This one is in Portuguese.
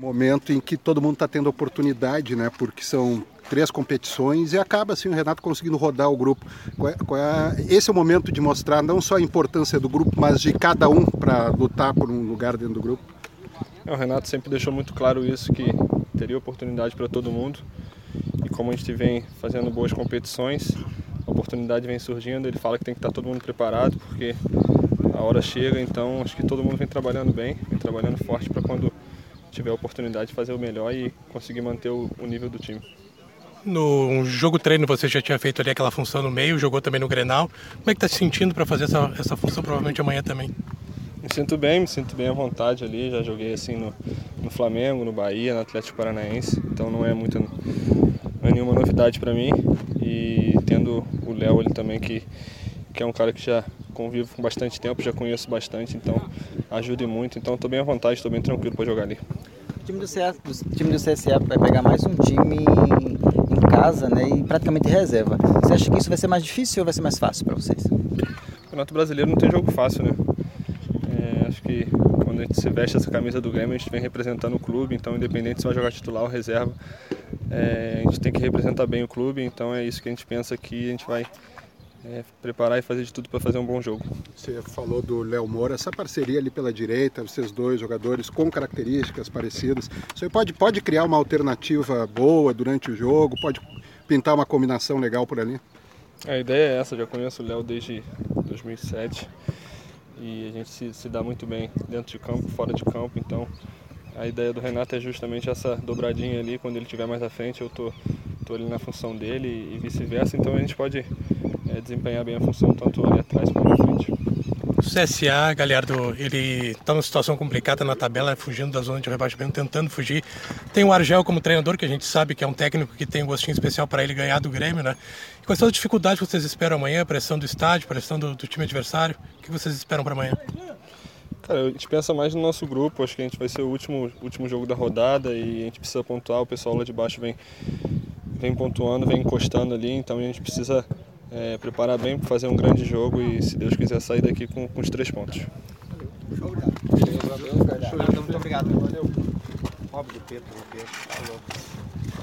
Momento em que todo mundo está tendo oportunidade, né? Porque são três competições e acaba assim o Renato conseguindo rodar o grupo. É, é, esse é o momento de mostrar não só a importância do grupo, mas de cada um para lutar por um lugar dentro do grupo. É, o Renato sempre deixou muito claro isso que teria oportunidade para todo mundo e como a gente vem fazendo boas competições, a oportunidade vem surgindo. Ele fala que tem que estar todo mundo preparado porque a hora chega, então acho que todo mundo vem trabalhando bem, vem trabalhando forte para quando tiver a oportunidade de fazer o melhor e conseguir manter o, o nível do time. No jogo treino você já tinha feito ali aquela função no meio, jogou também no Grenal. Como é que está se sentindo para fazer essa, essa função provavelmente amanhã também? Me sinto bem, me sinto bem à vontade ali. Já joguei assim no, no Flamengo, no Bahia, no Atlético Paranaense. Então não é muito, não é nenhuma novidade para mim. E tendo o Léo ali também que que é um cara que já convivo com bastante tempo, já conheço bastante, então ajuda muito. Então estou bem à vontade, estou bem tranquilo para jogar ali. O time do, CSA, o time do CSA vai pegar mais um time em casa né, e praticamente reserva. Você acha que isso vai ser mais difícil ou vai ser mais fácil para vocês? O Campeonato Brasileiro não tem jogo fácil, né? É, acho que quando a gente se veste essa camisa do Grêmio, a gente vem representando o clube, então independente se vai jogar titular ou reserva, é, a gente tem que representar bem o clube, então é isso que a gente pensa aqui, a gente vai é, preparar e fazer de tudo para fazer um bom jogo. Você falou do Léo Moura, essa parceria ali pela direita, vocês dois jogadores com características parecidas, você pode, pode criar uma alternativa boa durante o jogo, pode pintar uma combinação legal por ali? A ideia é essa, já conheço o Léo desde 2007 e a gente se, se dá muito bem dentro de campo, fora de campo, então a ideia do Renato é justamente essa dobradinha ali, quando ele estiver mais à frente eu tô, ali na função dele e vice-versa, então a gente pode é, desempenhar bem a função tanto ali atrás como na frente. O CSA, Galhardo, ele está numa situação complicada na tabela, fugindo da zona de rebaixamento, tentando fugir. Tem o Argel como treinador, que a gente sabe que é um técnico que tem um gostinho especial para ele ganhar do Grêmio, né? E quais são as dificuldades que vocês esperam amanhã? Pressão do estádio, pressão do, do time adversário? O que vocês esperam para amanhã? Cara, a gente pensa mais no nosso grupo, acho que a gente vai ser o último, último jogo da rodada e a gente precisa pontuar, o pessoal lá de baixo vem, vem pontuando, vem encostando ali, então a gente precisa é, preparar bem para fazer um grande jogo e, se Deus quiser, sair daqui com, com os três pontos. Muito obrigado. Valeu. Pobre do Pedro, Pedro. Falou.